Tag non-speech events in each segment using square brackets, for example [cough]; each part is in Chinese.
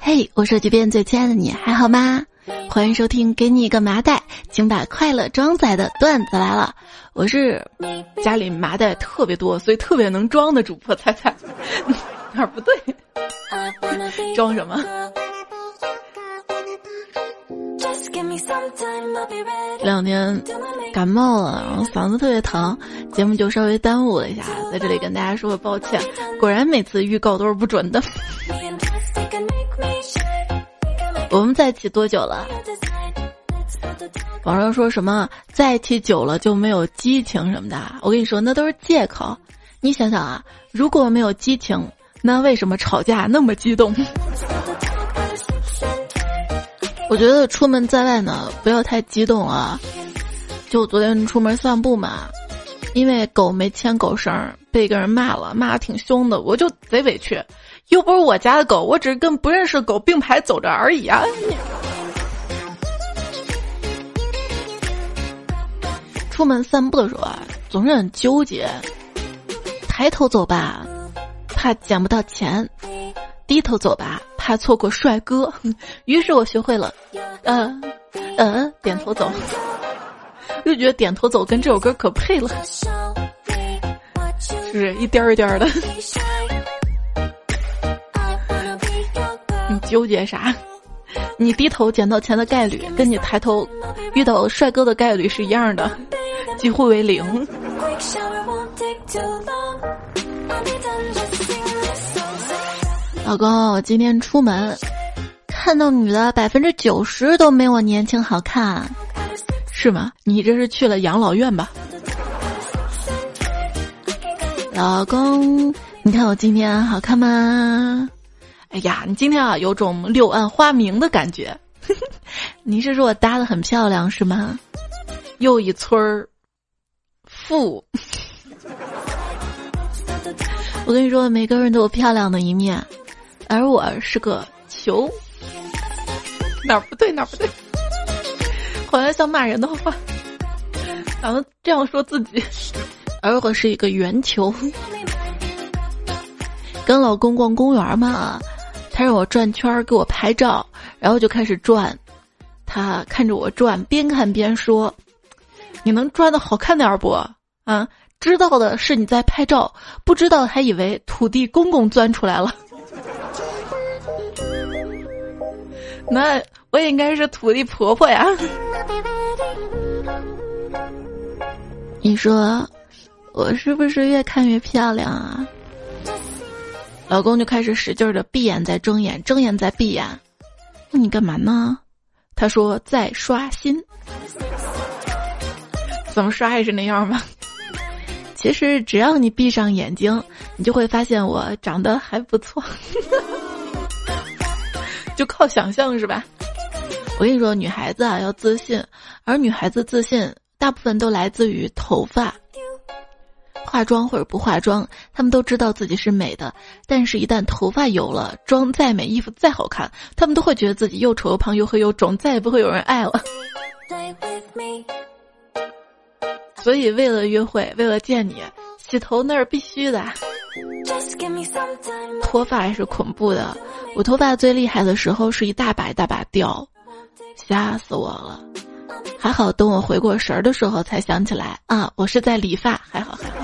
嘿，我手机边最亲爱的你还好吗？欢迎收听，给你一个麻袋，请把快乐装载的段子来了。我是家里麻袋特别多，所以特别能装的主播。猜 [laughs] 猜哪儿不对？装什么？这两天感冒了，然后嗓子特别疼，节目就稍微耽误了一下，在这里跟大家说个抱歉。果然每次预告都是不准的。[laughs] 我们在一起多久了？网上说什么在一起久了就没有激情什么的，我跟你说那都是借口。你想想啊，如果没有激情，那为什么吵架那么激动？我觉得出门在外呢，不要太激动啊。就昨天出门散步嘛，因为狗没牵狗绳，被一个人骂了，骂的挺凶的，我就贼委屈。又不是我家的狗，我只是跟不认识的狗并排走着而已啊。出门散步的时候啊，总是很纠结。抬头走吧，怕捡不到钱；低头走吧。怕错过帅哥，[laughs] 于是我学会了，嗯嗯，点头走，就觉得点头走跟这首歌可配了，是不是一颠儿一颠儿的？[laughs] 你纠结啥？你低头捡到钱的概率，跟你抬头遇到帅哥的概率是一样的，几乎为零。老公，我今天出门看到女的百分之九十都没我年轻好看，是吗？你这是去了养老院吧？老公，你看我今天好看吗？哎呀，你今天啊有种柳暗花明的感觉。[laughs] 你是说我搭的很漂亮是吗？又一村儿富。[laughs] 我跟你说，每个人都有漂亮的一面。而我是个球，哪儿不对哪儿不对，好像像骂人的话，咱们这样说自己。而我是一个圆球，跟老公逛公园嘛，他让我转圈给我拍照，然后就开始转，他看着我转，边看边说：“你能转的好看点不？啊，知道的是你在拍照，不知道还以为土地公公钻出来了。” [laughs] 那我应该是土地婆婆呀。[laughs] 你说我是不是越看越漂亮啊？老公就开始使劲的闭眼再睁眼，睁眼再闭眼。那你干嘛呢？他说在刷新。怎么刷也是那样吗？其实只要你闭上眼睛，你就会发现我长得还不错。就靠想象是吧？我跟你说，女孩子啊要自信，而女孩子自信大部分都来自于头发。化妆或者不化妆，她们都知道自己是美的，但是，一旦头发有了，妆再美，衣服再好看，她们都会觉得自己又丑又胖又黑又肿，再也不会有人爱了。所以，为了约会，为了见你，洗头那是必须的。脱发也是恐怖的。我脱发最厉害的时候是一大把一大把掉，吓死我了。还好等我回过神儿的时候才想起来啊，我是在理发，还好还好。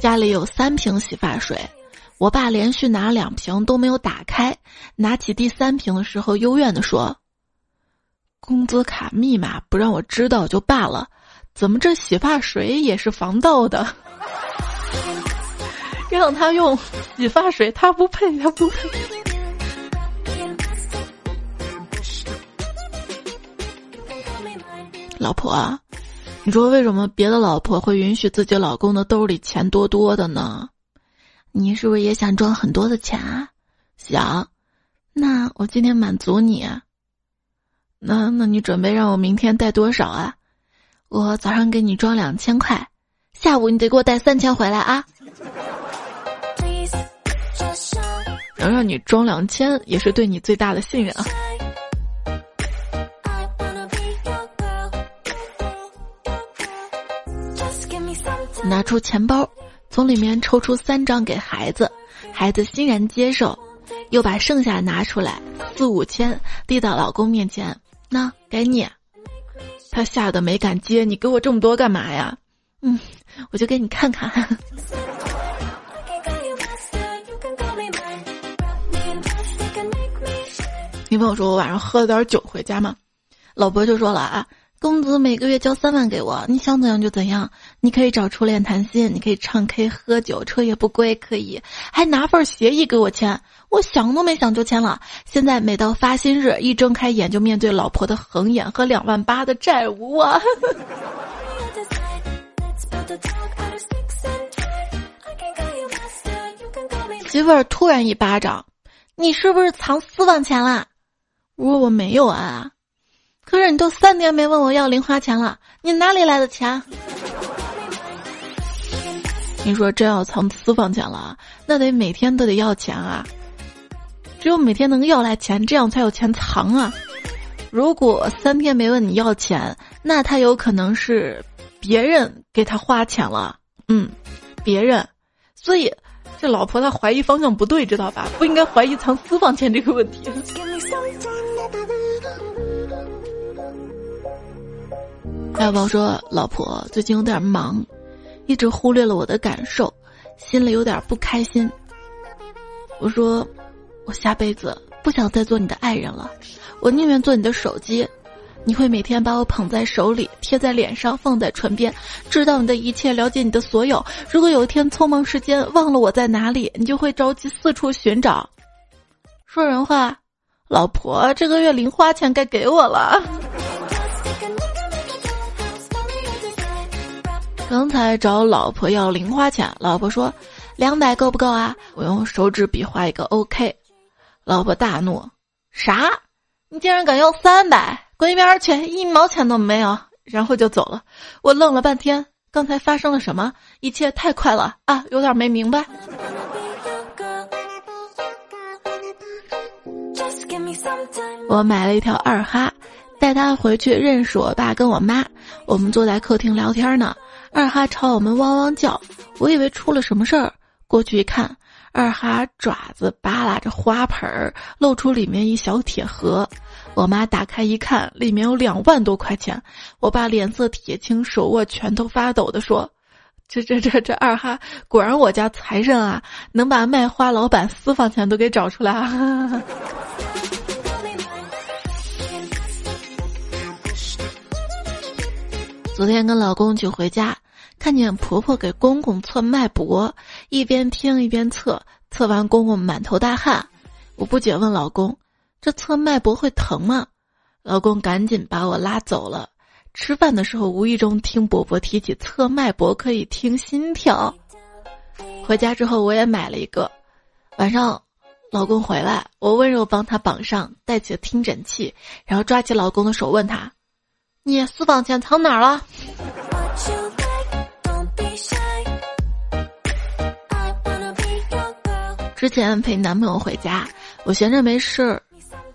家里有三瓶洗发水，我爸连续拿两瓶都没有打开，拿起第三瓶的时候幽怨地说：“工资卡密码不让我知道就罢了。”怎么这洗发水也是防盗的？让他用洗发水，他不配，他不配。老婆，你说为什么别的老婆会允许自己老公的兜里钱多多的呢？你是不是也想赚很多的钱啊？想，那我今天满足你。那那你准备让我明天带多少啊？我早上给你装两千块，下午你得给我带三千回来啊！能让你装两千，也是对你最大的信任啊！拿出钱包，从里面抽出三张给孩子，孩子欣然接受，又把剩下拿出来四五千递到老公面前，那给你。他吓得没敢接，你给我这么多干嘛呀？嗯，我就给你看看。女朋友说：“我晚上喝了点酒回家嘛。”老婆就说了：“啊，公子每个月交三万给我，你想怎样就怎样。你可以找初恋谈心，你可以唱 K 喝酒，彻夜不归，可以还拿份协议给我签。我想都没想就签了。现在每到发薪日，一睁开眼就面对老婆的横眼和两万八的债务啊！” [laughs] 媳妇儿突然一巴掌：“你是不是藏私房钱啦？”我说我没有啊，可是你都三年没问我要零花钱了，你哪里来的钱？你说真要藏私房钱了，那得每天都得要钱啊，只有每天能要来钱，这样才有钱藏啊。如果三天没问你要钱，那他有可能是别人给他花钱了，嗯，别人，所以。这老婆她怀疑方向不对，知道吧？不应该怀疑藏私房钱这个问题。爱宝说：“老婆最近有点忙，一直忽略了我的感受，心里有点不开心。”我说：“我下辈子不想再做你的爱人了，我宁愿做你的手机。”你会每天把我捧在手里，贴在脸上，放在唇边，知道你的一切，了解你的所有。如果有一天匆忙时间忘了我在哪里，你就会着急四处寻找。说人话，老婆，这个月零花钱该给我了。刚才找老婆要零花钱，老婆说两百够不够啊？我用手指比划一个 OK，老婆大怒，啥？你竟然敢要三百？滚一边去，一毛钱都没有，然后就走了。我愣了半天，刚才发生了什么？一切太快了啊，有点没明白。我买了一条二哈，带它回去认识我爸跟我妈。我们坐在客厅聊天呢，二哈朝我们汪汪叫，我以为出了什么事儿，过去一看，二哈爪子扒拉着花盆儿，露出里面一小铁盒。我妈打开一看，里面有两万多块钱。我爸脸色铁青，手握拳头发抖的说：“这这这这二哈，果然我家财神啊，能把卖花老板私房钱都给找出来啊！”昨天跟老公去回家，看见婆婆给公公测脉搏，一边听一边测，测完公公满头大汗。我不解问老公。这测脉搏会疼吗？老公赶紧把我拉走了。吃饭的时候无意中听伯伯提起测脉搏可以听心跳。回家之后我也买了一个。晚上，老公回来，我温柔帮他绑上，带起了听诊器，然后抓起老公的手问他：“你私房钱藏哪儿了？”之前陪男朋友回家，我闲着没事。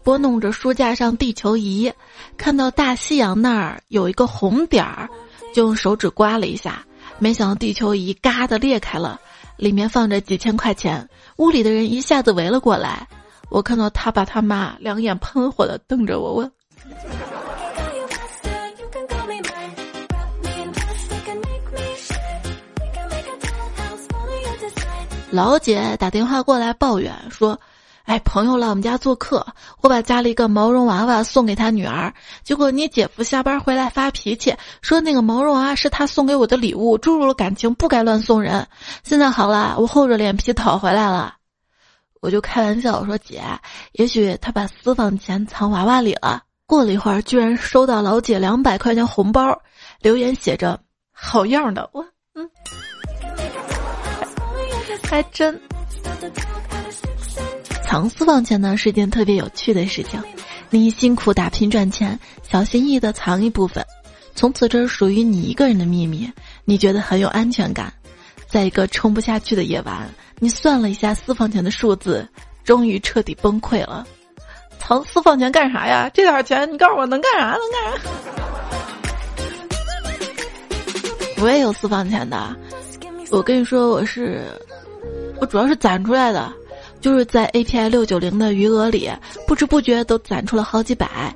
拨弄着书架上地球仪，看到大西洋那儿有一个红点儿，就用手指刮了一下，没想到地球仪嘎的裂开了，里面放着几千块钱。屋里的人一下子围了过来，我看到他爸他妈两眼喷火的瞪着我问：“老姐打电话过来抱怨说。”哎，朋友来我们家做客，我把家里一个毛绒娃娃送给他女儿，结果你姐夫下班回来发脾气，说那个毛绒娃娃是他送给我的礼物，注入了感情，不该乱送人。现在好了，我厚着脸皮讨回来了，我就开玩笑我说姐，也许他把私房钱藏娃娃里了。过了一会儿，居然收到老姐两百块钱红包，留言写着好样的，我嗯，还真。藏私房钱呢是件特别有趣的事情，你辛苦打拼赚钱，小心翼翼的藏一部分，从此这是属于你一个人的秘密，你觉得很有安全感。在一个撑不下去的夜晚，你算了一下私房钱的数字，终于彻底崩溃了。藏私房钱干啥呀？这点钱你告诉我能干啥？能干啥？我也有私房钱的。我跟你说，我是，我主要是攒出来的，就是在 API 六九零的余额里，不知不觉都攒出了好几百。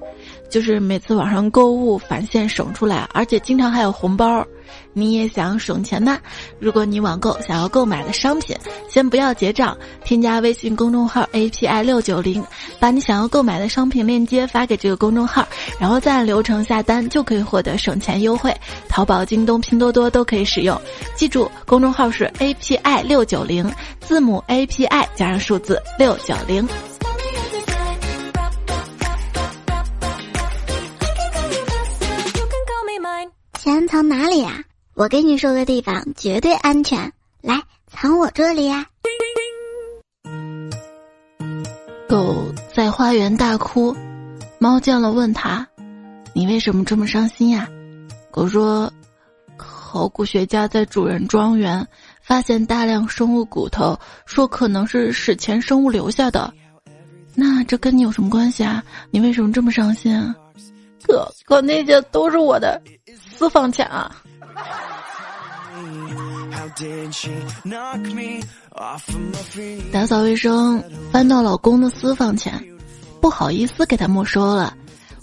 就是每次网上购物返现省出来，而且经常还有红包。你也想省钱吗？如果你网购想要购买的商品，先不要结账，添加微信公众号 API 六九零，把你想要购买的商品链接发给这个公众号，然后再按流程下单，就可以获得省钱优惠。淘宝、京东、拼多多都可以使用。记住，公众号是 API 六九零，字母 API 加上数字六九零。钱藏哪里呀？我跟你说个地方绝对安全，来藏我这里呀。狗在花园大哭，猫见了问他：“你为什么这么伤心呀？”狗说：“考古学家在主人庄园发现大量生物骨头，说可能是史前生物留下的。那这跟你有什么关系啊？你为什么这么伤心啊？”可可那些都是我的。私房钱啊！打扫卫生，翻到老公的私房钱，不好意思给他没收了。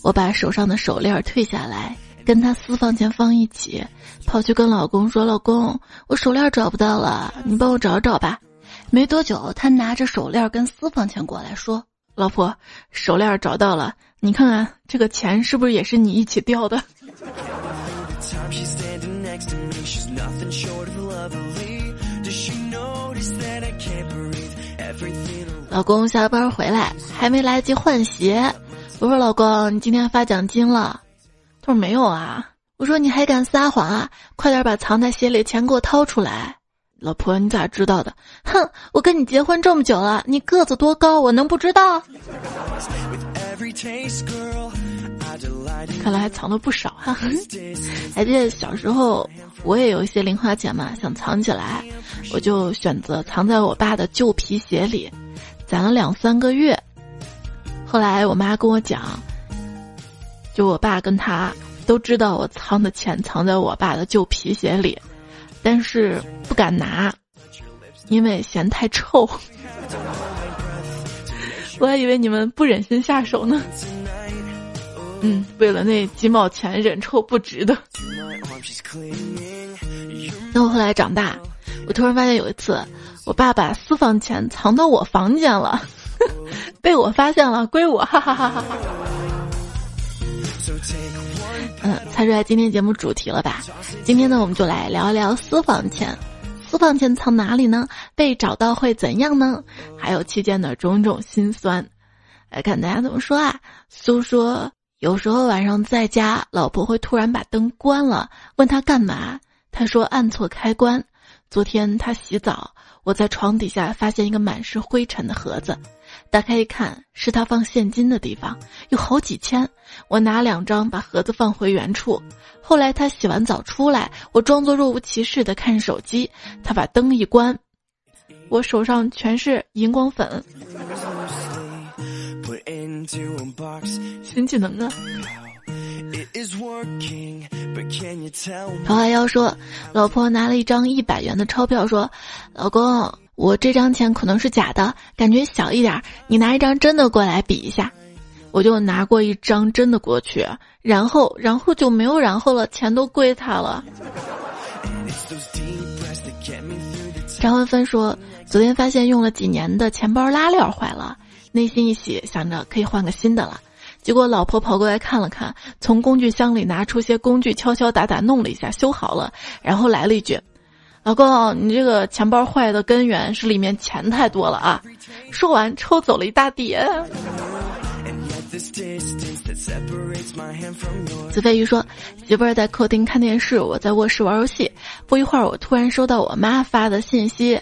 我把手上的手链退下来，跟他私房钱放一起，跑去跟老公说：“老公，我手链找不到了，你帮我找找吧。”没多久，他拿着手链跟私房钱过来，说：“老婆，手链找到了，你看看这个钱是不是也是你一起掉的？”老公下班回来还没来得及换鞋，我说：“老公，你今天发奖金了？”他说：“没有啊。”我说：“你还敢撒谎啊？快点把藏在鞋里钱给我掏出来！”老婆，你咋知道的？哼，我跟你结婚这么久了，你个子多高，我能不知道？看来还藏了不少哈，还记得小时候我也有一些零花钱嘛，想藏起来，我就选择藏在我爸的旧皮鞋里，攒了两三个月。后来我妈跟我讲，就我爸跟他都知道我藏的钱藏在我爸的旧皮鞋里，但是不敢拿，因为嫌太臭。[laughs] 我还以为你们不忍心下手呢。嗯，为了那几毛钱，忍臭不值得。那我后来长大，我突然发现有一次，我爸把私房钱藏到我房间了，[laughs] 被我发现了，归我，哈哈哈哈哈。嗯，猜出来今天节目主题了吧？今天呢，我们就来聊一聊私房钱。私房钱藏哪里呢？被找到会怎样呢？还有期间的种种心酸，来看大家怎么说啊？苏说。有时候晚上在家，老婆会突然把灯关了，问他干嘛？他说按错开关。昨天他洗澡，我在床底下发现一个满是灰尘的盒子，打开一看，是他放现金的地方，有好几千。我拿两张把盒子放回原处。后来他洗完澡出来，我装作若无其事的看手机，他把灯一关，我手上全是荧光粉。新技能啊！桃花妖说：“老婆拿了一张一百元的钞票，说，老公，我这张钱可能是假的，感觉小一点，你拿一张真的过来比一下。”我就拿过一张真的过去，然后，然后就没有然后了，钱都归他了。张文芬说：“昨天发现用了几年的钱包拉链坏了。”内心一喜，想着可以换个新的了。结果老婆跑过来看了看，从工具箱里拿出些工具，敲敲打打弄了一下，修好了。然后来了一句：“老公，你这个钱包坏的根源是里面钱太多了啊！”说完抽走了一大叠。子飞鱼说：“媳妇儿在客厅看电视，我在卧室玩游戏。不一会儿，我突然收到我妈发的信息：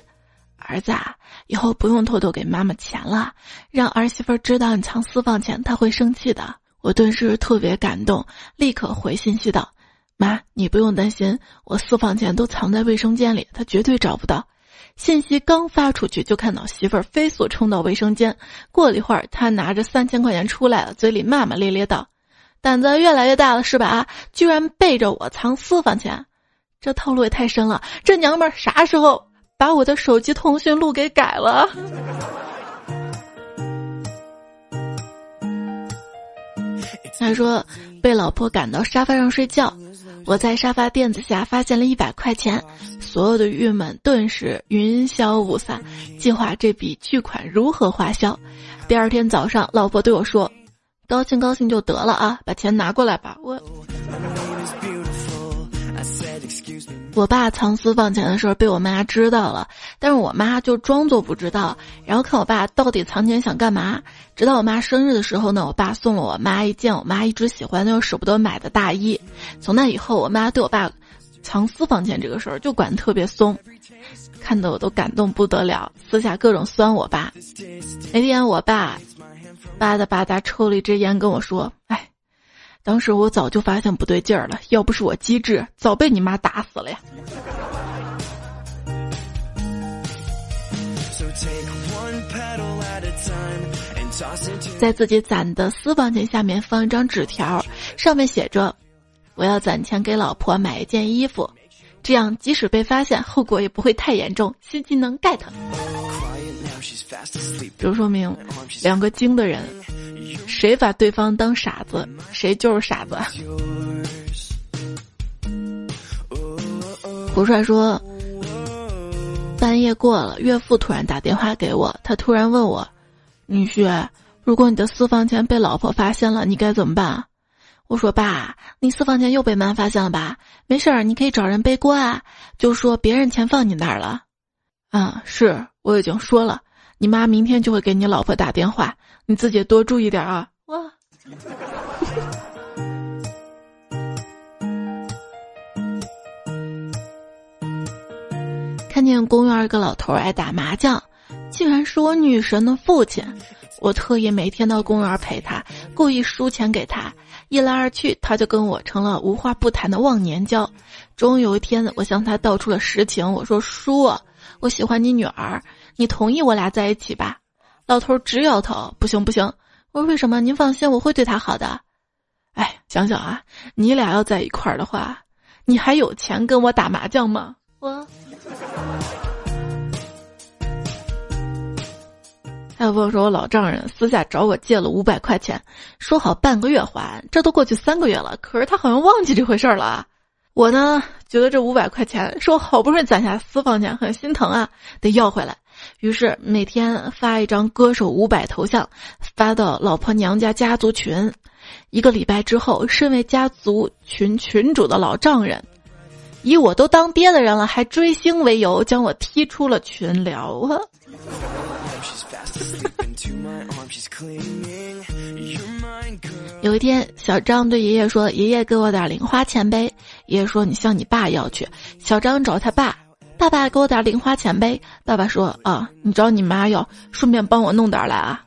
儿子。”啊。以后不用偷偷给妈妈钱了，让儿媳妇知道你藏私房钱，她会生气的。我顿时特别感动，立刻回信息道：“妈，你不用担心，我私房钱都藏在卫生间里，她绝对找不到。”信息刚发出去，就看到媳妇儿飞速冲到卫生间。过了一会儿，她拿着三千块钱出来了，嘴里骂骂咧咧道：“胆子越来越大了是吧？居然背着我藏私房钱！”这套路也太深了。这娘们儿啥时候把我的手机通讯录给改了？他说被老婆赶到沙发上睡觉，我在沙发垫子下发现了一百块钱，所有的郁闷顿时云消雾散，计划这笔巨款如何花销。第二天早上，老婆对我说：“高兴高兴就得了啊，把钱拿过来吧。”我。我爸藏私房钱的事儿被我妈知道了，但是我妈就装作不知道，然后看我爸到底藏钱想干嘛。直到我妈生日的时候呢，我爸送了我妈一件我妈一直喜欢又舍不得买的大衣。从那以后，我妈对我爸藏私房钱这个事儿就管特别松，看得我都感动不得了，私下各种酸我爸。那天我爸吧嗒吧嗒抽了一支烟，跟我说：“哎。”当时我早就发现不对劲儿了，要不是我机智，早被你妈打死了呀。在自己攒的私房钱下面放一张纸条，上面写着：“我要攒钱给老婆买一件衣服，这样即使被发现，后果也不会太严重。”新技能 get。这说明两个精的人。谁把对方当傻子，谁就是傻子。胡帅说，半夜过了，岳父突然打电话给我，他突然问我：“女婿，如果你的私房钱被老婆发现了，你该怎么办？”我说：“爸，你私房钱又被妈发现了吧？没事儿，你可以找人背锅啊，就说别人钱放你那儿了。”啊，是我已经说了，你妈明天就会给你老婆打电话。你自己多注意点啊！哇，看见公园一个老头爱打麻将，竟然是我女神的父亲。我特意每天到公园陪他，故意输钱给他，一来二去，他就跟我成了无话不谈的忘年交。终于有一天，我向他道出了实情，我说：“叔，我喜欢你女儿，你同意我俩在一起吧？”老头直摇头，不行不行。我说为什么？您放心，我会对她好的。哎，想想啊，你俩要在一块儿的话，你还有钱跟我打麻将吗？我。还有朋友说我老丈人私下找我借了五百块钱，说好半个月还，这都过去三个月了，可是他好像忘记这回事儿了。我呢，觉得这五百块钱是我好不容易攒下私房钱，很心疼啊，得要回来。于是每天发一张歌手五百头像，发到老婆娘家家族群。一个礼拜之后，身为家族群群主的老丈人，以我都当爹的人了还追星为由，将我踢出了群聊。[laughs] [laughs] 有一天，小张对爷爷说：“爷爷给我点零花钱呗。”爷爷说：“你向你爸要去。”小张找他爸。爸爸给我点零花钱呗。爸爸说：“啊，你找你妈要，顺便帮我弄点来啊。”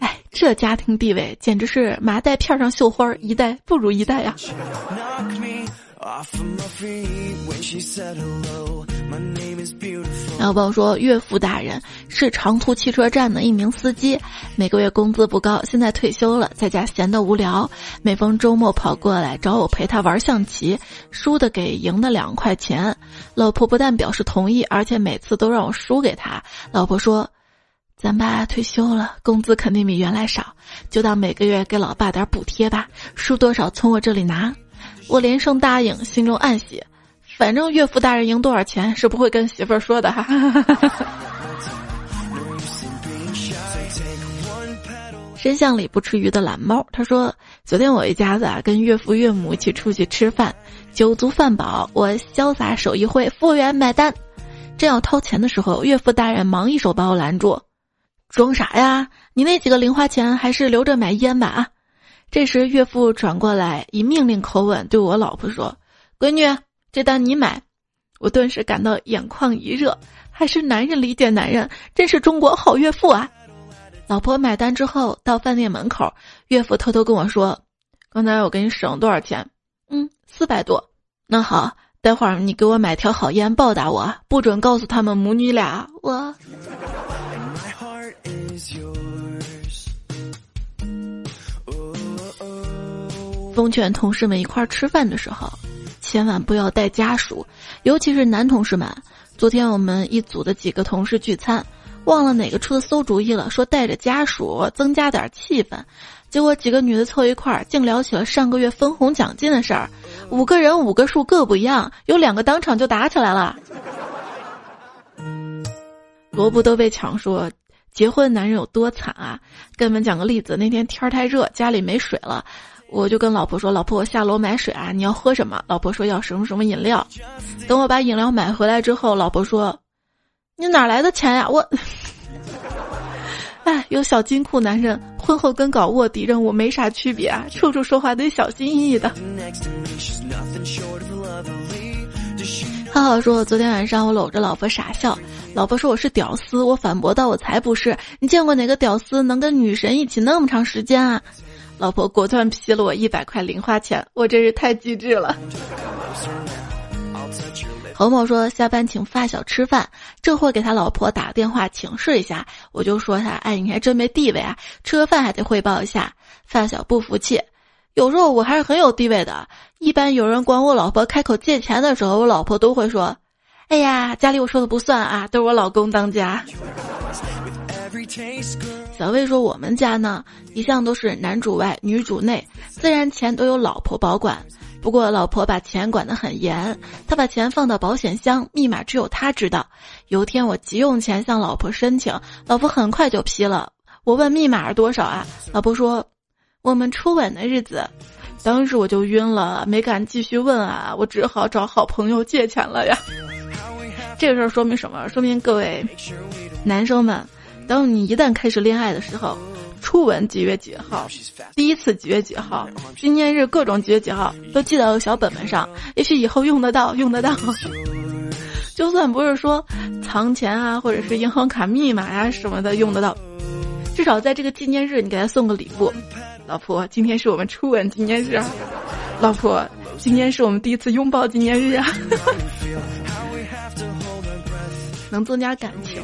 哎，这家庭地位简直是麻袋片上绣花，一代不如一代呀。小宝说，岳父大人是长途汽车站的一名司机，每个月工资不高，现在退休了，在家闲得无聊，每逢周末跑过来找我陪他玩象棋，输的给赢的两块钱。老婆不但表示同意，而且每次都让我输给他。老婆说：“咱爸退休了，工资肯定比原来少，就当每个月给老爸点补贴吧，输多少从我这里拿。”我连声答应，心中暗喜。反正岳父大人赢多少钱是不会跟媳妇儿说的哈。[laughs] 深巷里不吃鱼的懒猫，他说：昨天我一家子啊跟岳父岳母一起出去吃饭，酒足饭饱，我潇洒手一挥，服务员买单。正要掏钱的时候，岳父大人忙一手把我拦住：“装啥呀？你那几个零花钱还是留着买烟吧啊！”这时岳父转过来，以命令口吻对我老婆说：“闺女。”这单你买，我顿时感到眼眶一热。还是男人理解男人，真是中国好岳父啊！老婆买单之后，到饭店门口，岳父偷偷跟我说：“刚才我给你省多少钱？嗯，四百多。那好，待会儿你给我买条好烟报答我，不准告诉他们母女俩我。”奉劝同事们一块儿吃饭的时候。千万不要带家属，尤其是男同事们。昨天我们一组的几个同事聚餐，忘了哪个出的馊主意了，说带着家属增加点气氛。结果几个女的凑一块儿，竟聊起了上个月分红奖金的事儿。五个人五个数各不一样，有两个当场就打起来了。萝卜都被抢说。结婚男人有多惨啊！跟你们讲个例子，那天天儿太热，家里没水了，我就跟老婆说：“老婆，我下楼买水啊，你要喝什么？”老婆说：“要什么什么饮料。”等我把饮料买回来之后，老婆说：“你哪来的钱呀？”我，[laughs] 哎，有小金库男人婚后跟搞卧底任务没啥区别啊，处处说话得小心翼翼的。浩浩说：“昨天晚上我搂着老婆傻笑。”老婆说我是屌丝，我反驳道我才不是。你见过哪个屌丝能跟女神一起那么长时间啊？老婆果断批了我一百块零花钱，我真是太机智了。侯某说下班请发小吃饭，这货给他老婆打个电话请示一下，我就说他哎你还真没地位啊，吃个饭还得汇报一下。发小不服气，有时候我还是很有地位的。一般有人管我老婆开口借钱的时候，我老婆都会说。哎呀，家里我说的不算啊，都是我老公当家。小魏说：“我们家呢，一向都是男主外女主内，自然钱都由老婆保管。不过老婆把钱管得很严，她把钱放到保险箱，密码只有她知道。有天我急用钱向老婆申请，老婆很快就批了。我问密码是多少啊？老婆说：我们初吻的日子。当时我就晕了，没敢继续问啊，我只好找好朋友借钱了呀。[laughs] ”这个事儿说明什么？说明各位男生们，当你一旦开始恋爱的时候，初吻几月几号，第一次几月几号，纪念日各种几月几号，都记到小本本上，也许以后用得到，用得到。[laughs] 就算不是说藏钱啊，或者是银行卡密码呀什么的用得到，至少在这个纪念日，你给他送个礼物。老婆，今天是我们初吻纪念日。老婆，今天是我们第一次拥抱纪念日啊。[laughs] 能增加感情。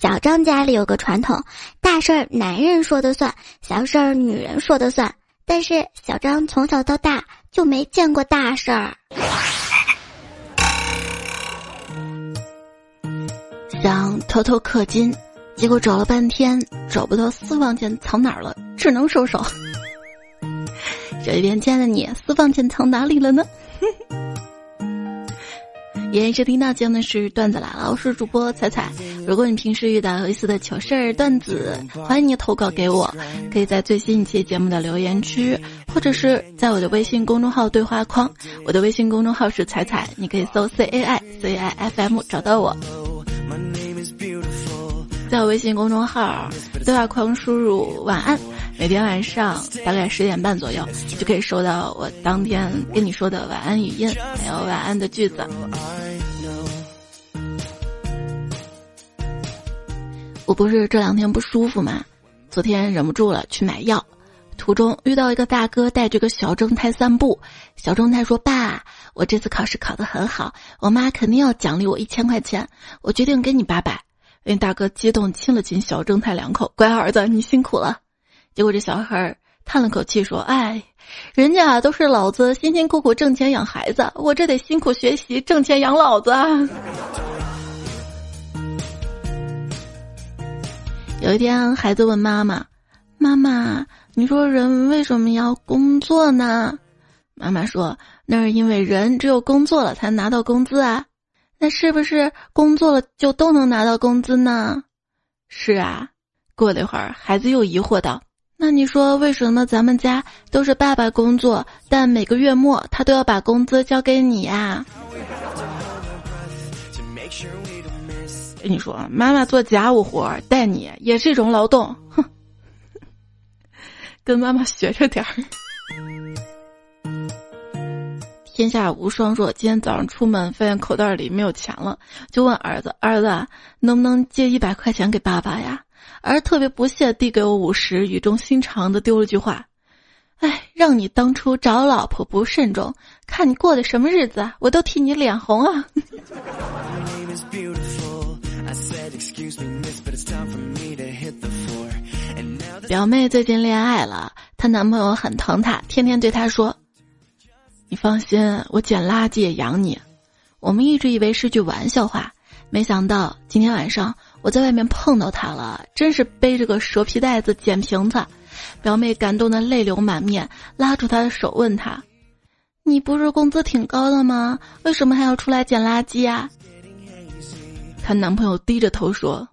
小张家里有个传统，大事儿男人说的算，小事儿女人说的算。但是小张从小到大就没见过大事儿。想偷偷氪金，结果找了半天找不到私房钱藏哪儿了，只能收手。[laughs] 这一边，亲爱的你，私房钱藏哪里了呢？也收听到节目的是段子来了，我是主播彩彩。如果你平时遇到有意思的糗事儿、段子，欢迎你投稿给我，可以在最新一期节目的留言区，或者是在我的微信公众号对话框。我的微信公众号是彩彩，你可以搜 C A I C I F M 找到我。在我微信公众号对话框输入“晚安”。每天晚上大概十点半左右，就可以收到我当天跟你说的晚安语音，还有晚安的句子。我不是这两天不舒服吗？昨天忍不住了去买药，途中遇到一个大哥带着个小正太散步。小正太说：“爸，我这次考试考得很好，我妈肯定要奖励我一千块钱，我决定给你八百。”那大哥激动亲了亲小正太两口：“乖儿子，你辛苦了。”结果这小孩儿叹了口气说：“哎，人家都是老子辛辛苦苦挣钱养孩子，我这得辛苦学习挣钱养老子。”有一天，孩子问妈妈：“妈妈，你说人为什么要工作呢？”妈妈说：“那是因为人只有工作了才拿到工资啊。那是不是工作了就都能拿到工资呢？”是啊。过了一会儿，孩子又疑惑道。那你说为什么咱们家都是爸爸工作，但每个月末他都要把工资交给你呀？跟你说，妈妈做家务活带你也是一种劳动，哼，跟妈妈学着点儿。天下无双说，今天早上出门发现口袋里没有钱了，就问儿子：“儿子，能不能借一百块钱给爸爸呀？”儿特别不屑递给我五十，语重心长的丢了句话：“哎，让你当初找老婆不慎重，看你过的什么日子啊！我都替你脸红啊！”表妹最近恋爱了，她男朋友很疼她，天天对她说：“你放心，我捡垃圾也养你。”我们一直以为是句玩笑话，没想到今天晚上我在外面碰到他了，真是背着个蛇皮袋子捡瓶子。表妹感动的泪流满面，拉住他的手问他：“你不是工资挺高的吗？为什么还要出来捡垃圾啊？”她男朋友低着头说：“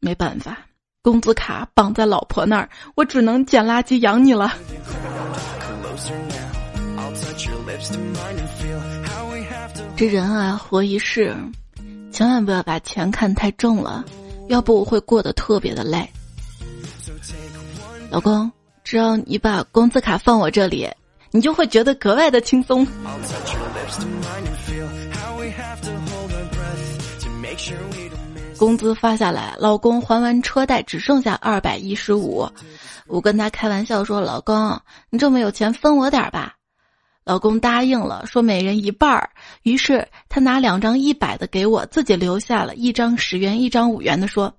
没办法，工资卡绑在老婆那儿，我只能捡垃圾养你了。”这人啊，活一世，千万不要把钱看太重了，要不我会过得特别的累。老公，只要你把工资卡放我这里，你就会觉得格外的轻松。工资发下来，老公还完车贷只剩下二百一十五，我跟他开玩笑说：“老公，你这么有钱，分我点儿吧。”老公答应了，说每人一半儿。于是他拿两张一百的给我，自己留下了一张十元、一张五元的，说：“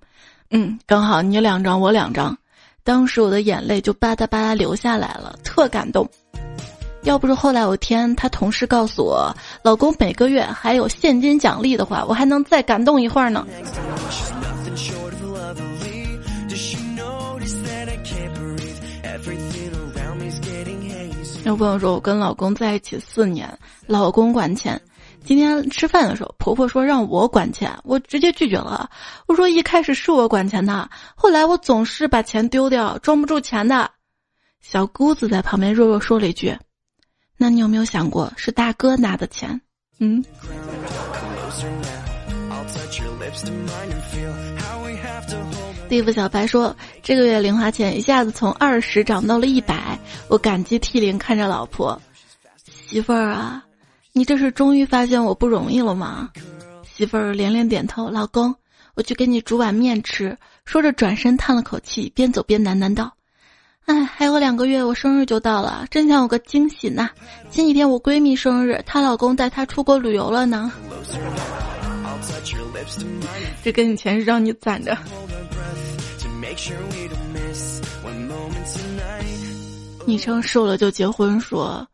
嗯，刚好你两张，我两张。”当时我的眼泪就吧嗒吧嗒流下来了，特感动。要不是后来我天他同事告诉我，老公每个月还有现金奖励的话，我还能再感动一会儿呢。有朋友说，我跟老公在一起四年，老公管钱。今天吃饭的时候，婆婆说让我管钱，我直接拒绝了。我说一开始是我管钱的，后来我总是把钱丢掉，装不住钱的。小姑子在旁边弱弱说了一句：“那你有没有想过是大哥拿的钱？”嗯。地府小白说：“这个月零花钱一下子从二十涨到了一百，我感激涕零看着老婆，媳妇儿啊，你这是终于发现我不容易了吗？”媳妇儿连连点头。老公，我去给你煮碗面吃。说着转身叹了口气，边走边喃喃道：“哎，还有两个月我生日就到了，真想有个惊喜呢。前几天我闺蜜生日，她老公带她出国旅游了呢。这给你钱是让你攒着。”昵称瘦了就结婚说：“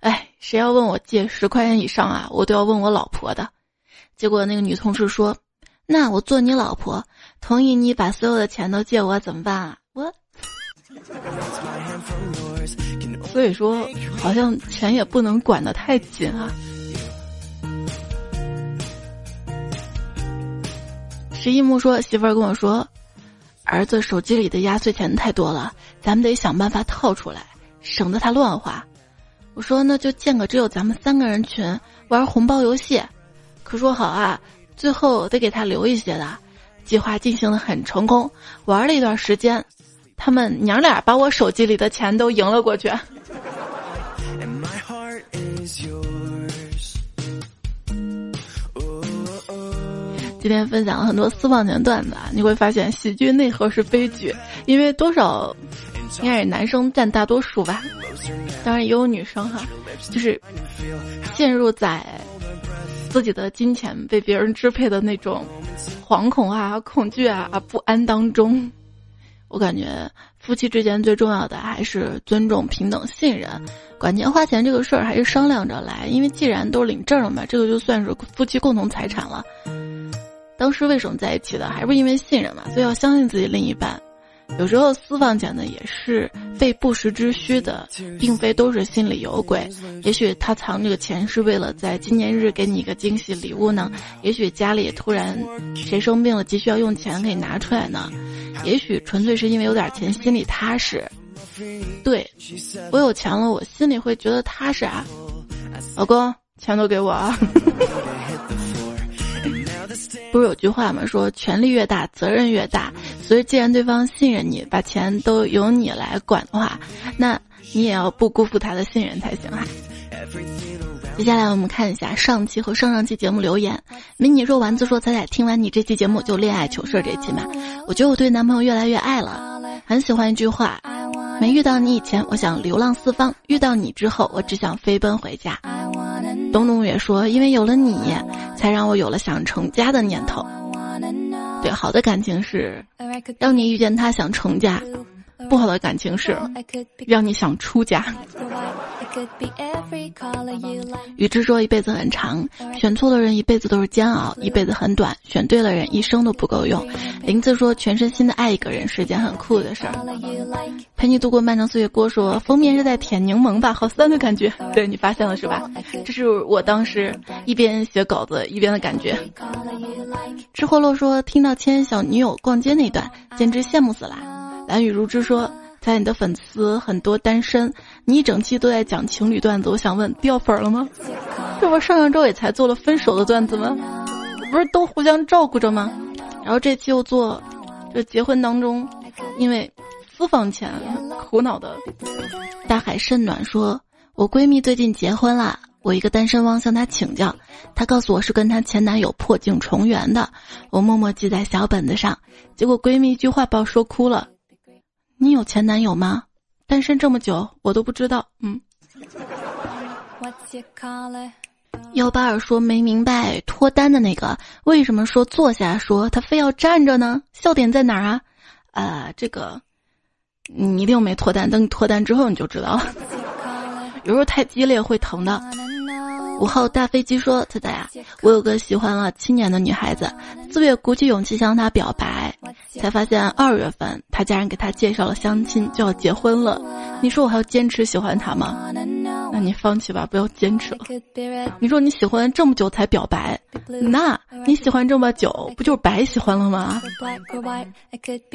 哎，谁要问我借十块钱以上啊，我都要问我老婆的。”结果那个女同事说：“那我做你老婆，同意你把所有的钱都借我，怎么办啊？”我，所以说好像钱也不能管得太紧啊。石一木说：“媳妇儿跟我说。”儿子手机里的压岁钱太多了，咱们得想办法套出来，省得他乱花。我说那就建个只有咱们三个人群，玩红包游戏。可说好啊，最后得给他留一些的。计划进行的很成功，玩了一段时间，他们娘俩把我手机里的钱都赢了过去。今天分享了很多私房钱段子啊，你会发现喜剧内核是悲剧，因为多少应该是男生占大多数吧，当然也有女生哈，就是陷入在自己的金钱被别人支配的那种惶恐啊、恐惧啊、不安当中。我感觉夫妻之间最重要的还是尊重、平等、信任，管钱花钱这个事儿还是商量着来，因为既然都领证了嘛，这个就算是夫妻共同财产了。当时为什么在一起的？还不是因为信任嘛？所以要相信自己另一半。有时候私房钱呢，也是费不时之需的，并非都是心里有鬼。也许他藏这个钱是为了在纪念日给你一个惊喜礼物呢。也许家里突然谁生病了，急需要用钱，可以拿出来呢。也许纯粹是因为有点钱，心里踏实。对，我有钱了，我心里会觉得踏实啊。老公，钱都给我啊。不是有句话吗？说权力越大，责任越大。所以，既然对方信任你，把钱都由你来管的话，那你也要不辜负他的信任才行啊。接下来我们看一下上期和上上期节目留言。迷你肉丸子说：“彩彩，听完你这期节目就恋爱糗事这期嘛？我觉得我对男朋友越来越爱了，很喜欢一句话：没遇到你以前，我想流浪四方；遇到你之后，我只想飞奔回家。”东东也说：“因为有了你，才让我有了想成家的念头。”对，好的感情是让你遇见他想成家，不好的感情是让你想出家。宇智说：“一辈子很长，选错的人一辈子都是煎熬；一辈子很短，选对了人一生都不够用。”林子说：“全身心的爱一个人是件很酷的事儿。”陪你度过漫长岁月。郭说：“封面是在舔柠檬吧？好酸的感觉。”对你发现了是吧？这是我当时一边写稿子一边的感觉。吃货洛说：“听到牵小女友逛街那段，简直羡慕死啦！”蓝雨如之说。在你的粉丝很多单身，你一整期都在讲情侣段子，我想问掉粉了吗？这不上上周也才做了分手的段子吗？不是都互相照顾着吗？然后这期又做，这结婚当中，因为私房钱苦恼的。大海甚暖说，我闺蜜最近结婚了，我一个单身汪向她请教，她告诉我是跟她前男友破镜重圆的，我默默记在小本子上，结果闺蜜一句话把我说哭了。你有前男友吗？单身这么久，我都不知道。嗯。幺八二说没明白脱单的那个为什么说坐下说他非要站着呢？笑点在哪儿啊？啊，这个你一定没脱单，等你脱单之后你就知道了。有时候太激烈会疼的。五号大飞机说：“仔仔呀，我有个喜欢了七年的女孩子，四月鼓起勇气向她表白，才发现二月份她家人给她介绍了相亲，就要结婚了。你说我还要坚持喜欢她吗？那你放弃吧，不要坚持了。你说你喜欢这么久才表白，那你喜欢这么久不就是白喜欢了吗？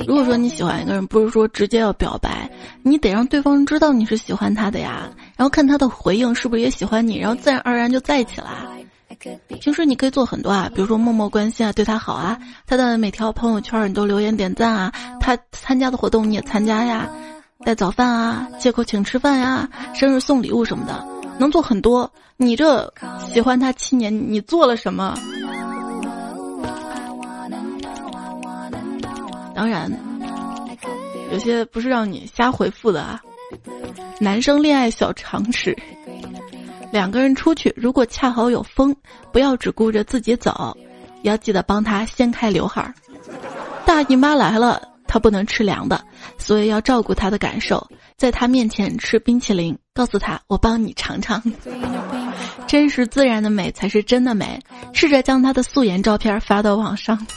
如果说你喜欢一个人，不是说直接要表白，你得让对方知道你是喜欢他的呀，然后看他的回应是不是也喜欢你，然后自然而然。”就在一起啦。平时你可以做很多啊，比如说默默关心啊，对他好啊，他的每条朋友圈你都留言点赞啊，他参加的活动你也参加呀，带早饭啊，借口请吃饭呀，生日送礼物什么的，能做很多。你这喜欢他七年，你做了什么？当然，有些不是让你瞎回复的啊。男生恋爱小常识。两个人出去，如果恰好有风，不要只顾着自己走，要记得帮他掀开刘海儿。大姨妈来了，他不能吃凉的，所以要照顾他的感受，在他面前吃冰淇淋，告诉他我帮你尝尝。真实自然的美才是真的美，试着将她的素颜照片发到网上。[laughs]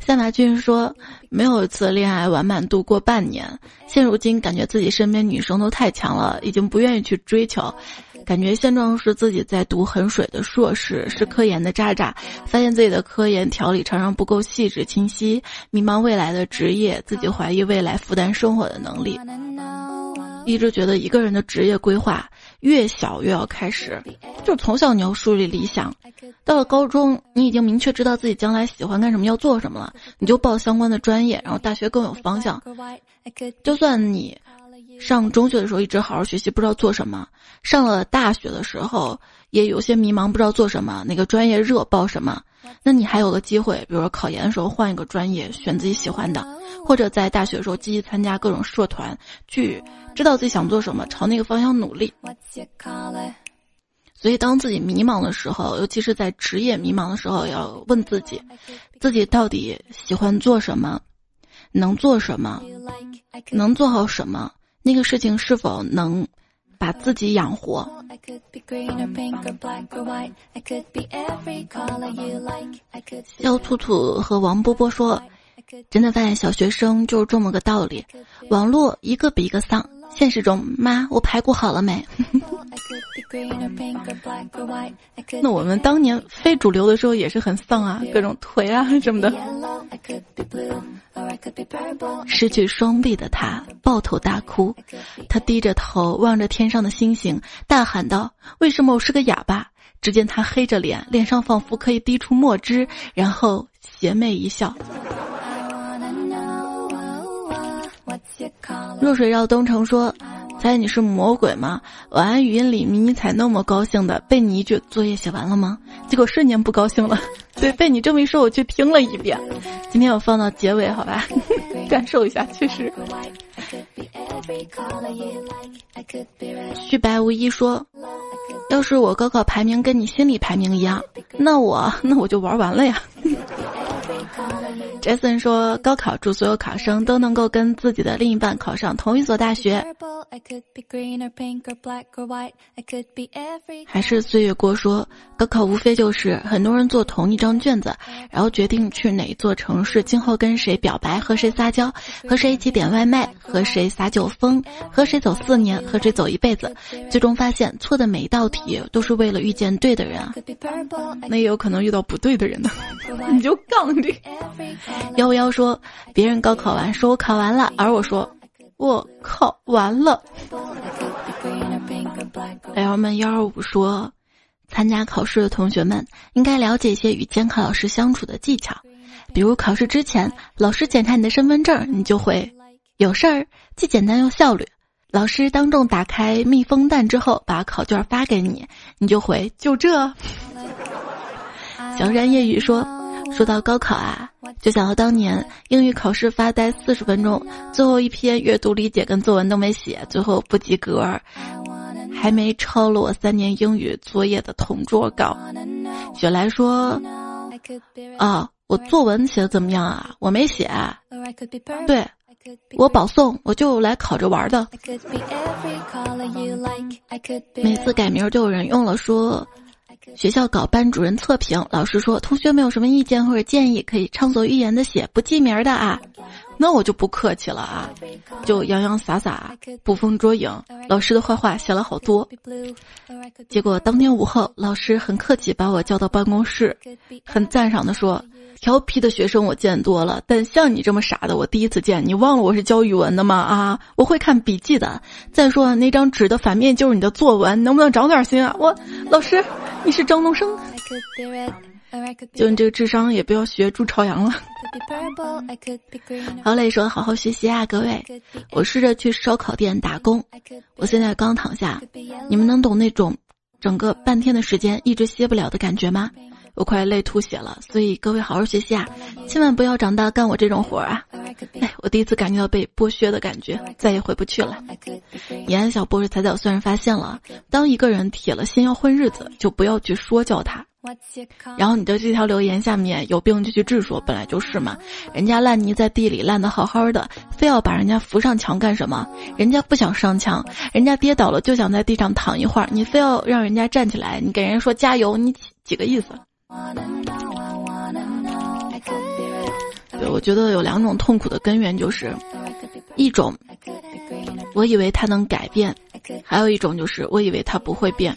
夏马俊说：“没有一次恋爱完满度过半年，现如今感觉自己身边女生都太强了，已经不愿意去追求。感觉现状是自己在读很水的硕士，是科研的渣渣，发现自己的科研条理常常不够细致清晰，迷茫未来的职业，自己怀疑未来负担生活的能力。一直觉得一个人的职业规划。”越小越要开始，就是从小你要树立理想。到了高中，你已经明确知道自己将来喜欢干什么，要做什么了，你就报相关的专业，然后大学更有方向。就算你上中学的时候一直好好学习，不知道做什么，上了大学的时候也有些迷茫，不知道做什么，哪个专业热报什么，那你还有个机会，比如说考研的时候换一个专业，选自己喜欢的，或者在大学的时候积极参加各种社团去。知道自己想做什么，朝那个方向努力。所以，当自己迷茫的时候，尤其是在职业迷茫的时候，要问自己：自己到底喜欢做什么，能做什么，能做好什么？那个事情是否能把自己养活？要兔兔和王波波说：“真的发现小学生就是这么个道理，网络一个比一个丧。”现实中，妈，我排骨好了没？[laughs] 那我们当年非主流的时候也是很丧啊，各种腿啊什么的。失去双臂的他抱头大哭，他低着头望着天上的星星，大喊道：“为什么我是个哑巴？”只见他黑着脸，脸上仿佛可以滴出墨汁，然后邪魅一笑。若水绕东城说：“猜你是魔鬼吗？晚安语音里迷你彩那么高兴的，被你一句作业写完了吗？结果瞬间不高兴了。[laughs] 对，被你这么一说，我去听了一遍。今天我放到结尾，好吧，[laughs] 感受一下。确实。”虚白无一说：“要是我高考排名跟你心理排名一样，那我 [laughs] 那我就玩完了呀。” Jason 说：“高考祝所有考生都能够跟自己的另一半考上同一所大学。”还是岁月锅说：“高考无非就是很多人做同一张卷子，然后决定去哪座城市，今后跟谁表白，和谁撒娇，和谁一起点外卖，和谁撒酒疯，和谁走四年，和谁走一辈子。最终发现，错的每一道题都是为了遇见对的人啊！那也有可能遇到不对的人呢。[laughs] 你就杠这。”幺幺说：“别人高考完说我考完了，而我说我靠完了。”L 们幺二五说：“参加考试的同学们应该了解一些与监考老师相处的技巧，比如考试之前老师检查你的身份证，你就会有事儿，既简单又效率；老师当众打开密封袋之后把考卷发给你，你就回就这。”小山夜雨说。说到高考啊，就想到当年英语考试发呆四十分钟，最后一篇阅读理解跟作文都没写，最后不及格，还没抄了我三年英语作业的同桌高。雪来说：“啊，我作文写的怎么样啊？我没写。对，我保送，我就来考着玩的。每次改名就有人用了说。”学校搞班主任测评，老师说同学们有什么意见或者建议，可以畅所欲言的写，不记名的啊。那我就不客气了啊，就洋洋洒洒、捕风捉影，老师的坏话写了好多。结果当天午后，老师很客气把我叫到办公室，很赞赏的说：“调皮的学生我见多了，但像你这么傻的我第一次见。你忘了我是教语文的吗？啊，我会看笔记的。再说那张纸的反面就是你的作文，能不能长点心啊？我老师，你是张东升。”就你这个智商，也不要学朱朝阳了。好嘞，说好好学习啊，各位。我试着去烧烤店打工，我现在刚躺下，你们能懂那种整个半天的时间一直歇不了的感觉吗？我快累吐血了。所以各位好好学习啊，千万不要长大干我这种活儿啊！哎，我第一次感觉到被剥削的感觉，再也回不去了。延安小博士才早虽然发现了，当一个人铁了心要混日子，就不要去说教他。然后你的这条留言下面有病就去治，说本来就是嘛，人家烂泥在地里烂的好好的，非要把人家扶上墙干什么？人家不想上墙，人家跌倒了就想在地上躺一会儿，你非要让人家站起来，你给人说加油，你几个意思？对，我觉得有两种痛苦的根源，就是一种，我以为他能改变，还有一种就是我以为他不会变。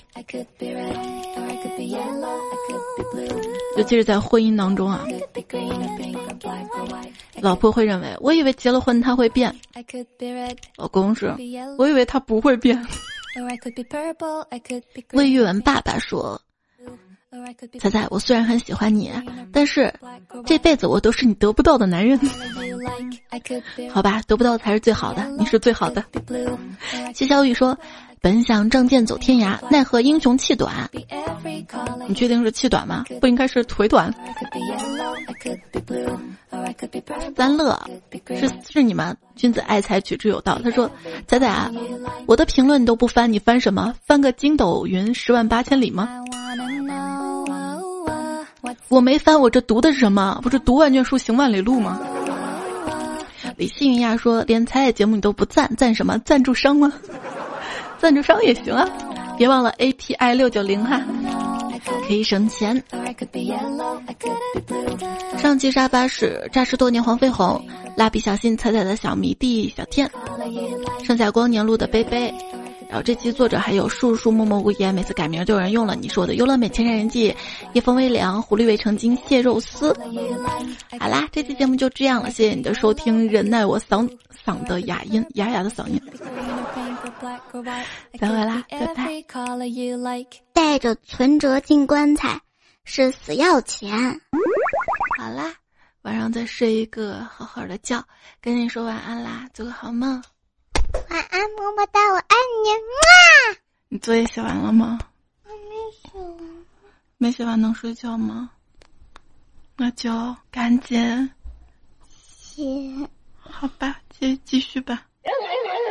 尤其是在婚姻当中啊，老婆会认为，我以为结了婚他会变，老公是，我以为他不会变。魏玉文爸爸说。彩彩，我虽然很喜欢你，但是这辈子我都是你得不到的男人。[laughs] 好吧，得不到才是最好的，你是最好的。谢小雨说：“本想仗剑走天涯，奈何英雄气短。”你确定是气短吗？不应该是腿短。三乐是是你吗？君子爱财，取之有道。他说：“仔仔啊，我的评论你都不翻，你翻什么？翻个筋斗云十万八千里吗？”我没翻，我这读的是什么？不是读万卷书，行万里路吗？[laughs] 李幸运亚说：“连彩彩节目你都不赞，赞什么？赞助商吗？[laughs] 赞助商也行啊，别忘了 A P I 六九零哈，可以省钱。”上期沙发是诈尸多年黄飞鸿，蜡笔小新彩彩的小迷弟小天，盛夏光年录的杯杯。然后这期作者还有树树默默无言，每次改名都有人用了。你是我的优乐美千山人记，夜风微凉，狐狸未成精，蟹肉丝。好啦，这期节目就这样了，谢谢你的收听，忍耐我嗓嗓的哑音，哑哑的嗓音。再会啦，拜拜。带着存折进棺材是死要钱。好啦，晚上再睡一个好好的觉，跟你说晚安啦，做个好梦。晚安，么么哒，我爱你。哇！你作业写完了吗？我没写完。没写完能睡觉吗？那就赶紧写。好吧，继继续吧。[laughs]